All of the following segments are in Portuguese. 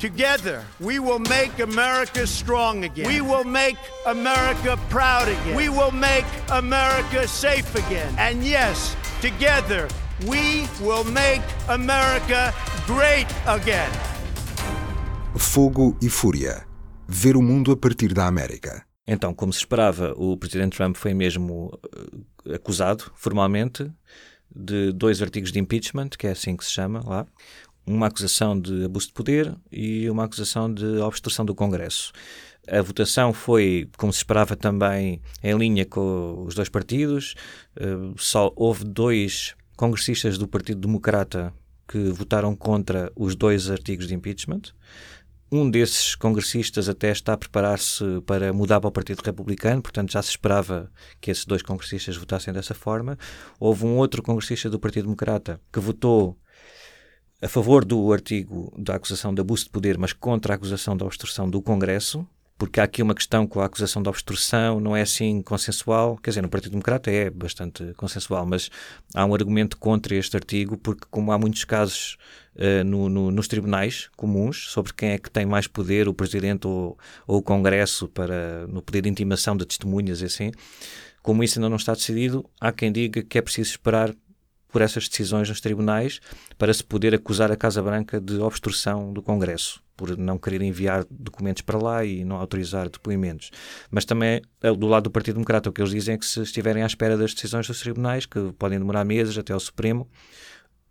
Together, we will make America strong again. We will make America proud again. We will make America safe again. And yes, together, we will make America great again. Fogo e Fúria. Ver o mundo a partir da América. Então, como se esperava, o presidente Trump foi mesmo uh, acusado formalmente de dois artigos de impeachment, que é assim que se chama lá, uma acusação de abuso de poder e uma acusação de obstrução do Congresso. A votação foi, como se esperava também, em linha com os dois partidos. Uh, só houve dois congressistas do Partido Democrata que votaram contra os dois artigos de impeachment. Um desses congressistas até está a preparar-se para mudar para o Partido Republicano, portanto já se esperava que esses dois congressistas votassem dessa forma. Houve um outro congressista do Partido Democrata que votou a favor do artigo da acusação de abuso de poder, mas contra a acusação da obstrução do Congresso, porque há aqui uma questão com a acusação de obstrução, não é assim consensual, quer dizer, no Partido Democrata é bastante consensual, mas há um argumento contra este artigo, porque como há muitos casos uh, no, no, nos tribunais comuns sobre quem é que tem mais poder, o Presidente ou, ou o Congresso, para, no poder de intimação de testemunhas e assim, como isso ainda não está decidido, há quem diga que é preciso esperar por essas decisões nos tribunais para se poder acusar a Casa Branca de obstrução do Congresso por não querer enviar documentos para lá e não autorizar depoimentos. Mas também, eh, do lado do Partido Democrata, o que eles dizem é que se estiverem à espera das decisões dos tribunais, que podem demorar meses até ao Supremo,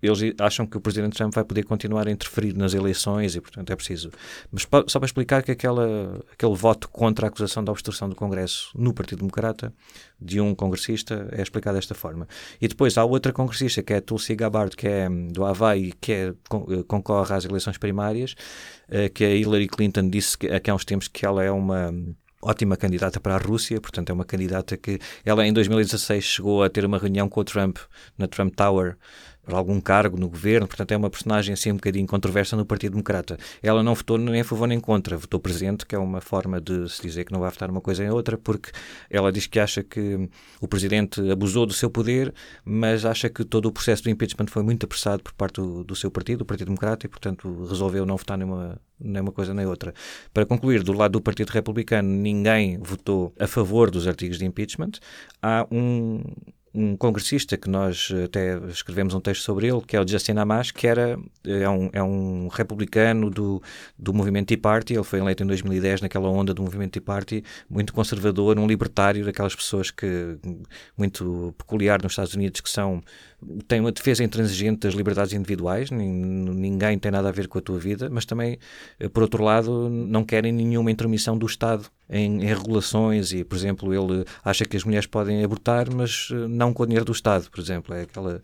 eles acham que o Presidente Trump vai poder continuar a interferir nas eleições e, portanto, é preciso. Mas só para explicar que aquela, aquele voto contra a acusação da obstrução do Congresso no Partido Democrata, de um congressista, é explicado desta forma. E depois há outra congressista, que é Tulsi Gabbard, que é do Havaí, que é, concorre às eleições primárias, eh, que a Hillary Clinton disse que, há uns tempos que ela é uma ótima candidata para a Rússia, portanto é uma candidata que ela em 2016 chegou a ter uma reunião com o Trump na Trump Tower por algum cargo no governo, portanto é uma personagem assim um bocadinho controversa no Partido Democrata. Ela não votou nem a favor nem contra, votou presente, que é uma forma de se dizer que não vai votar uma coisa em outra, porque ela diz que acha que o Presidente abusou do seu poder, mas acha que todo o processo do impeachment foi muito apressado por parte do, do seu partido, o Partido Democrata, e portanto resolveu não votar nenhuma, nem uma coisa nem outra. Para concluir, do lado do Partido Republicano, ninguém votou a favor dos artigos de impeachment. Há um, um congressista que nós até escrevemos um texto sobre ele, que é o Justin Amash, que era, é, um, é um republicano do, do movimento Tea Party, ele foi eleito em 2010 naquela onda do movimento Tea Party, muito conservador, um libertário, daquelas pessoas que, muito peculiar nos Estados Unidos, que são tem uma defesa intransigente das liberdades individuais, ninguém tem nada a ver com a tua vida, mas também, eh, por outro lado, não querem nenhuma intromissão do Estado em, em regulações e, por exemplo, ele acha que as mulheres podem abortar, mas eh, não com o dinheiro do Estado, por exemplo. É aquela...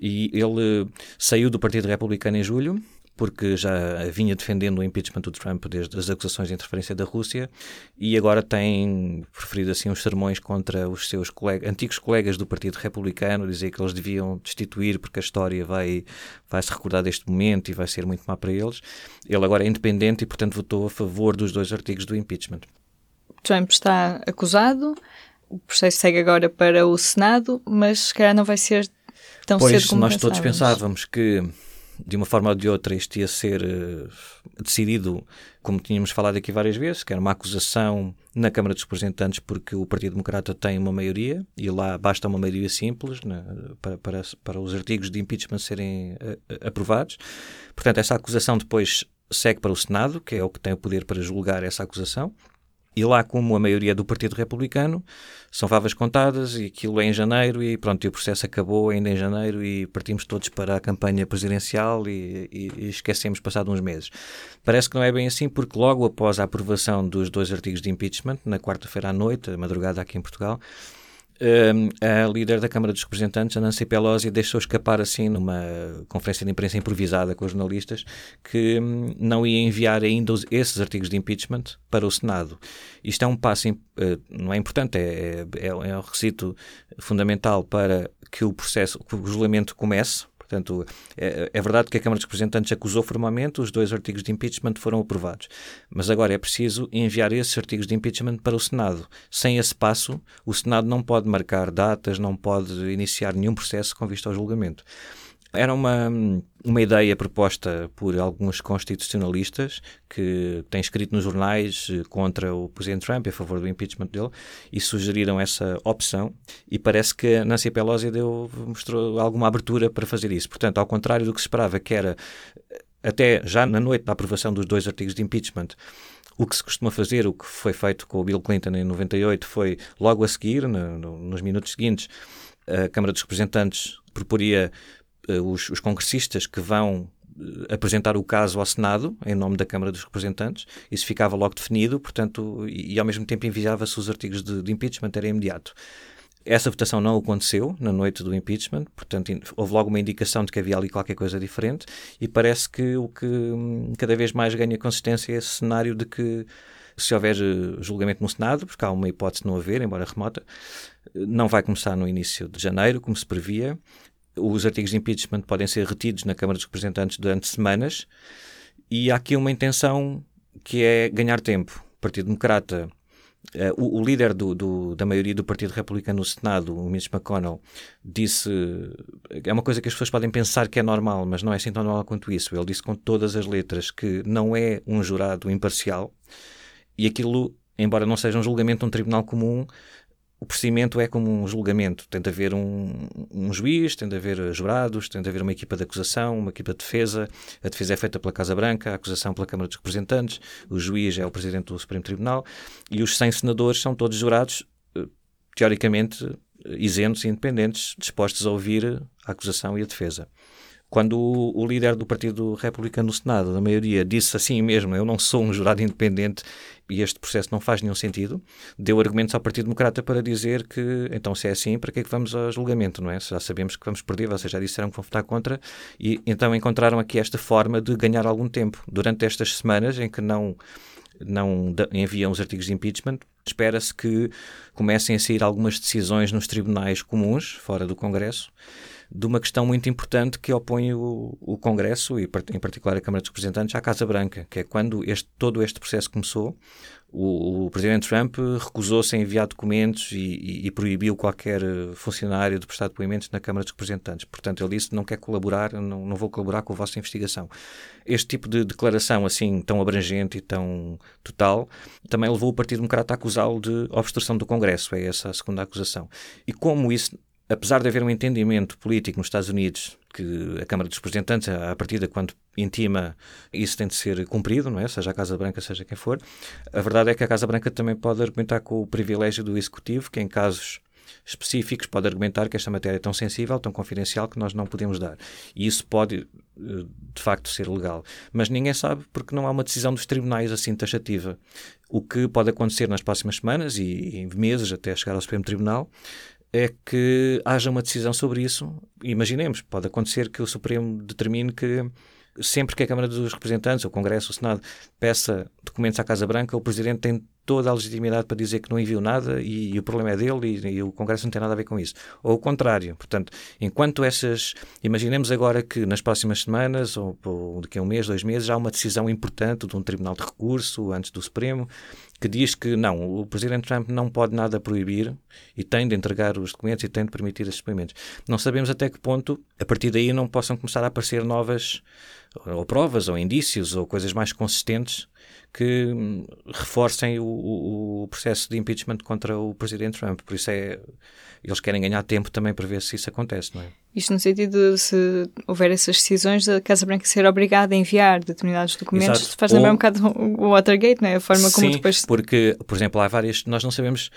E ele saiu do Partido Republicano em julho, porque já vinha defendendo o impeachment do Trump desde as acusações de interferência da Rússia e agora tem preferido assim uns sermões contra os seus antigos colegas do Partido Republicano, dizer que eles deviam destituir porque a história vai, vai se recordar deste momento e vai ser muito má para eles. Ele agora é independente e, portanto, votou a favor dos dois artigos do impeachment. Trump está acusado, o processo segue agora para o Senado, mas se calhar não vai ser tão pois, cedo como nós todos pensávamos que de uma forma ou de outra isto ia ser uh, decidido, como tínhamos falado aqui várias vezes, que era uma acusação na Câmara dos Representantes porque o Partido Democrata tem uma maioria e lá basta uma maioria simples né, para, para, para os artigos de impeachment serem uh, aprovados. Portanto, essa acusação depois segue para o Senado, que é o que tem o poder para julgar essa acusação. E lá, como a maioria do Partido Republicano, são favas contadas e aquilo é em janeiro e pronto, e o processo acabou ainda em janeiro e partimos todos para a campanha presidencial e, e, e esquecemos passado uns meses. Parece que não é bem assim porque logo após a aprovação dos dois artigos de impeachment, na quarta-feira à noite, madrugada aqui em Portugal, a líder da Câmara dos Representantes, a Nancy Pelosi, deixou escapar assim numa conferência de imprensa improvisada com os jornalistas que hum, não ia enviar ainda esses artigos de impeachment para o Senado. Isto é um passo, eh, não é importante, é, é, é um requisito fundamental para que o processo, que o regulamento comece, Portanto, é, é, verdade que a Câmara dos Representantes acusou formalmente, os dois artigos de impeachment foram aprovados. Mas agora é preciso enviar esses artigos de impeachment para o Senado. Sem esse passo, o Senado não pode marcar datas, não pode iniciar nenhum processo com vista ao julgamento. Era uma, uma ideia proposta por alguns constitucionalistas que têm escrito nos jornais eh, contra o Presidente Trump, a favor do impeachment dele, e sugeriram essa opção. E parece que Nancy Pelosi deu, mostrou alguma abertura para fazer isso. Portanto, ao contrário do que se esperava, que era até já na noite da aprovação dos dois artigos de impeachment, o que se costuma fazer, o que foi feito com o Bill Clinton em 98, foi logo a seguir, no, no, nos minutos seguintes, a Câmara dos Representantes proporia os, os, congressistas que vão uh, apresentar o caso ao Senado, em nome da Câmara dos Representantes. Isso ficava logo definido, portanto, e, e ao mesmo tempo enviava-se os artigos de, de impeachment, era imediato. Essa votação não aconteceu na noite do impeachment, portanto, houve logo uma indicação de que havia ali qualquer coisa diferente, e parece que o que hum, cada vez mais ganha consistência é esse cenário de que, se houver eh, julgamento no Senado, porque há uma hipótese de não haver, embora remota, não vai começar no início de janeiro, como se previa. Os artigos de impeachment podem ser retidos na Câmara dos Representantes durante semanas, e há aqui uma intenção que é ganhar tempo. O Partido Democrata Uh, o, o, líder do, do, da maioria do Partido Republicano no Senado, o Mitch McConnell, disse. É uma coisa que as pessoas podem pensar que é normal, mas não é assim tão normal quanto isso. Ele disse com todas as letras que não é um jurado imparcial e aquilo, embora não seja um julgamento de um tribunal comum, o procedimento é como um julgamento. Tem de haver um, um, juiz, tem de haver jurados, tem de haver uma equipa de acusação, uma equipa de defesa. A defesa é feita pela Casa Branca, a acusação pela Câmara dos Representantes, o juiz é o presidente do Supremo Tribunal e os 100 senadores são todos jurados, eh, teoricamente isentos e independentes, dispostos a ouvir a acusação e a defesa. Quando o, líder do Partido Republicano no Senado, da maioria, disse assim mesmo: Eu não sou um jurado independente e este processo não faz nenhum sentido, deu argumentos ao Partido Democrata para dizer que, então, se é assim, para que é que vamos ao julgamento, não é? Já sabemos que vamos perder, vocês já disseram que vão votar contra, e então encontraram aqui esta forma de ganhar algum tempo. Durante estas semanas em que não não enviam os artigos de impeachment. Espera-se que comecem a sair algumas decisões nos tribunais comuns, fora do Congresso, de uma questão muito importante que opõe o, o Congresso, e em particular a Câmara dos Representantes, à Casa Branca, que é quando este, todo este processo começou, o, o Presidente Trump recusou-se a enviar documentos e, e, e, proibiu qualquer funcionário de prestar depoimentos na Câmara dos Representantes. Portanto, ele disse não quer colaborar, não, não vou colaborar com a vossa investigação. Este tipo de declaração assim tão abrangente e tão total também levou o Partido Democrata a acusá-lo de obstrução do Congresso, é essa a segunda acusação. E como isso apesar de haver um entendimento político nos Estados Unidos que a Câmara dos Representantes, a partir de quando intima, isso tem de ser cumprido, não é? Seja a Casa Branca, seja quem for. A verdade é que a Casa Branca também pode argumentar com o privilégio do Executivo, que em casos específicos pode argumentar que esta matéria é tão sensível, tão confidencial, que nós não podemos dar. E isso pode, eh, de facto, ser legal. Mas ninguém sabe porque não há uma decisão dos tribunais assim taxativa. O que pode acontecer nas próximas semanas e meses até chegar ao Supremo Tribunal é que haja uma decisão sobre isso. Imaginemos, pode acontecer que o Supremo determine que sempre que a Câmara dos Representantes, o Congresso, o Senado, peça documentos à Casa Branca, o Presidente tem toda a legitimidade para dizer que não enviou nada e, e o problema é dele e, e, o Congresso não tem nada a ver com isso. Ou o contrário. Portanto, enquanto essas. Imaginemos agora que nas próximas semanas, ou, ou daqui a um mês, dois meses, há uma decisão importante de um Tribunal de Recurso antes do Supremo que diz que não, o Presidente Trump não pode nada proibir e tem de entregar os documentos e tem de permitir esses documentos. Não sabemos até que ponto, a partir daí, não possam começar a aparecer novas ou provas, ou indícios, ou coisas mais consistentes que hum, reforcem o, o, o, processo de impeachment contra o presidente Trump. Por isso é eles querem ganhar tempo também para ver se isso acontece, não é? Isto no sentido de se houver essas decisões da Casa Branca ser obrigada a enviar determinados documentos, Exato. faz lembrar Ou... um bocado o Watergate, não é? A forma como Sim, depois. porque, por exemplo, há várias. Nós não sabemos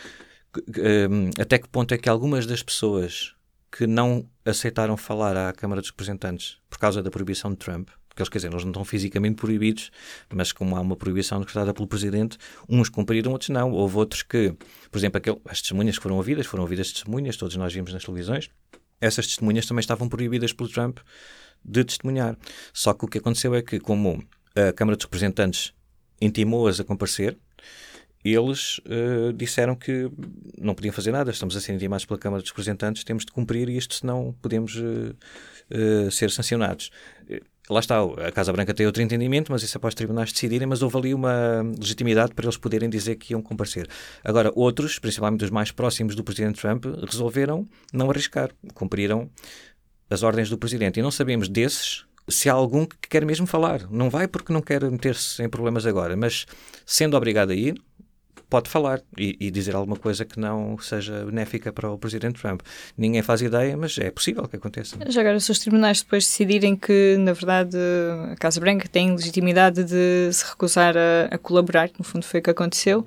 um, até que ponto é que algumas das pessoas que não aceitaram falar à Câmara dos Representantes por causa da proibição de Trump porque eles, quer dizer, eles não estão fisicamente proibidos, mas como há uma proibição decretada pelo Presidente, uns cumpriram, outros não. Houve outros que, por exemplo, aquele, as testemunhas que foram ouvidas, foram ouvidas testemunhas, todos nós vimos nas televisões, essas testemunhas também estavam proibidas pelo Trump de testemunhar. Só que o que aconteceu é que, como a Câmara dos Representantes intimou-as a comparecer, eles uh, disseram que não podiam fazer nada, estamos a ser intimados pela Câmara dos Representantes, temos de cumprir isto, senão podemos uh, uh, ser sancionados lá está, a Casa Branca tem outro entendimento, mas isso é para os tribunais decidirem, mas houve ali uma legitimidade para eles poderem dizer que iam comparecer. Agora, outros, principalmente os mais próximos do Presidente Trump, resolveram não arriscar, cumpriram as ordens do presidente. E não sabemos desses se há algum que quer mesmo falar. Não vai porque não quer meter-se em problemas agora, mas sendo obrigado a ir, pode falar e, e, dizer alguma coisa que não seja benéfica para o Presidente Trump. Ninguém faz ideia, mas é possível que aconteça. Já agora, se os tribunais depois decidirem que, na verdade, a Casa Branca tem legitimidade de se recusar a, a colaborar, que no fundo foi o que aconteceu,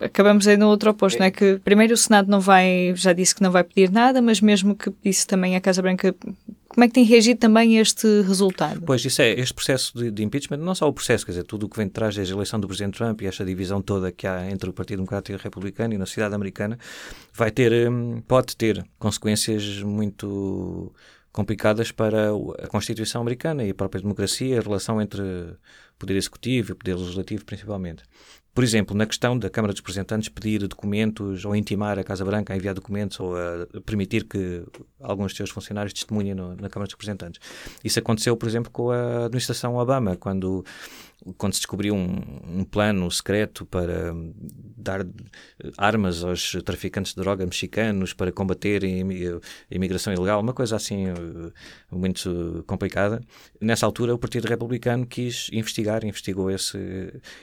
acabamos aí no outro oposto, não é? Que primeiro o Senado não vai, já disse que não vai pedir nada, mas mesmo que pedisse também a Casa Branca como é que tem reagido também este resultado? Pois, isso é, este processo de, de, impeachment, não só o processo, quer dizer, tudo o que vem de trás desde a eleição do Presidente Trump e esta divisão toda que há entre o Partido Democrata e o Republicano e na sociedade americana, vai ter, hum, pode ter consequências muito complicadas para a Constituição americana e a própria democracia, a relação entre poder executivo e poder legislativo, principalmente. Por exemplo, na questão da Câmara dos Representantes pedir documentos ou intimar a Casa Branca a enviar documentos ou a permitir que alguns de seus funcionários testemunhem no, na Câmara dos Representantes. Isso aconteceu, por exemplo, com a administração Obama, quando quando se descobriu um, um, plano secreto para dar armas aos traficantes de droga mexicanos para combater a imigração ilegal, uma coisa assim eh, muito complicada. Nessa altura, o Partido Republicano quis investigar, investigou esse.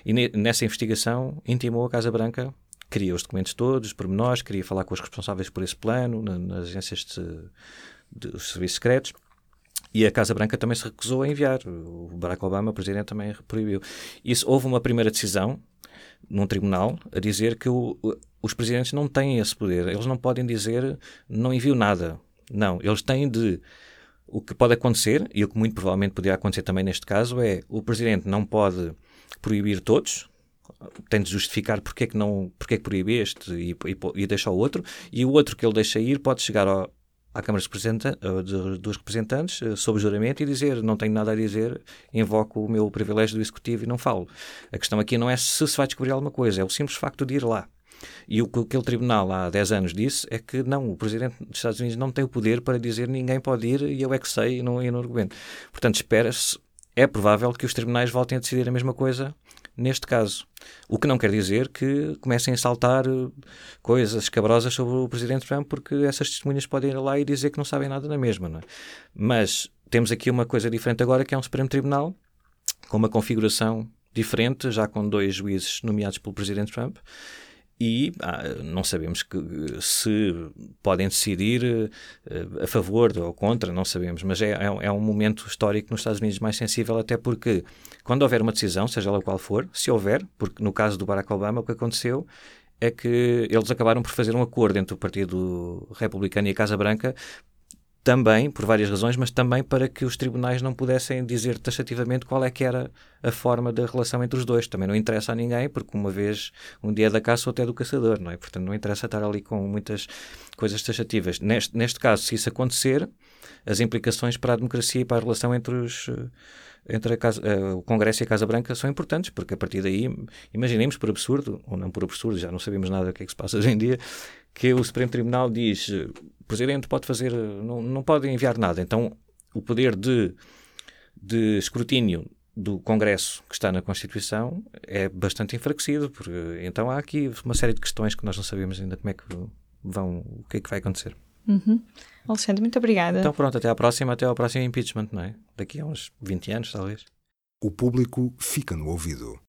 E nessa investigação intimou a Casa Branca queria os documentos todos, pormenores, queria falar com os responsáveis por esse plano, nas agências de, de serviços secretos. E a Casa Branca também se recusou a enviar. O Barack Obama, o presidente, também proibiu. Isso, houve uma primeira decisão num tribunal a dizer que o, os presidentes não têm esse poder. Eles não podem dizer não envio nada. Não, eles têm de. O que pode acontecer, e o que muito provavelmente poderia acontecer também neste caso, é o presidente não pode proibir todos, tem de justificar porque é que não porque é que proíbe este e, e, e deixa o outro, e o outro que ele deixa ir pode chegar ao, à Câmara dos Representantes, eh, sob juramento, e dizer não tenho nada a dizer, invoco o meu privilégio do Executivo e não falo. A questão aqui não é se se vai descobrir alguma coisa, é o simples facto de ir lá. E o que aquele tribunal há 10 anos disse é que não, o Presidente dos Estados Unidos não tem o poder para dizer ninguém pode ir e eu é que sei e não, e não argumento. Portanto, espera-se, é provável que os tribunais voltem a decidir a mesma coisa neste caso. O que não quer dizer que comecem a saltar eh, coisas escabrosas sobre o Presidente Trump, porque essas testemunhas podem ir lá e dizer que não sabem nada na mesma. Não é? Mas temos aqui uma coisa diferente agora, que é um Supremo Tribunal com uma configuração diferente, já com dois juízes nomeados pelo Presidente Trump, e ah, não sabemos que, se podem decidir uh, a favor ou contra, não sabemos, mas é, é, é, um momento histórico nos Estados Unidos mais sensível, até porque quando houver uma decisão, seja ela qual for, se houver, porque no caso do Barack Obama o que aconteceu é que eles acabaram por fazer um acordo entre o Partido Republicano e a Casa Branca também, por várias razões, mas também para que os tribunais não pudessem dizer taxativamente qual é que era a forma da relação entre os dois. Também não interessa a ninguém, porque uma vez, um dia é da caça, outro é do caçador, não é? Portanto, não interessa estar ali com muitas coisas taxativas. Neste, neste caso, se isso acontecer, as implicações para a democracia e para a relação entre os entre casa, uh, o Congresso e a Casa Branca são importantes, porque a partir daí, imaginemos por absurdo, ou não por absurdo, já não sabemos nada do que é que se passa hoje em dia, que o Supremo Tribunal diz o Presidente pode fazer, não, não pode enviar nada. Então, o poder de, de escrutínio do Congresso que está na Constituição é bastante enfraquecido, porque então há aqui uma série de questões que nós não sabemos ainda como é que vão, o que é que vai acontecer. Uhum. Alexandre, muito obrigada. Então pronto, até à próxima, até ao próximo impeachment, não é? Daqui a uns 20 anos, talvez. O público fica no ouvido.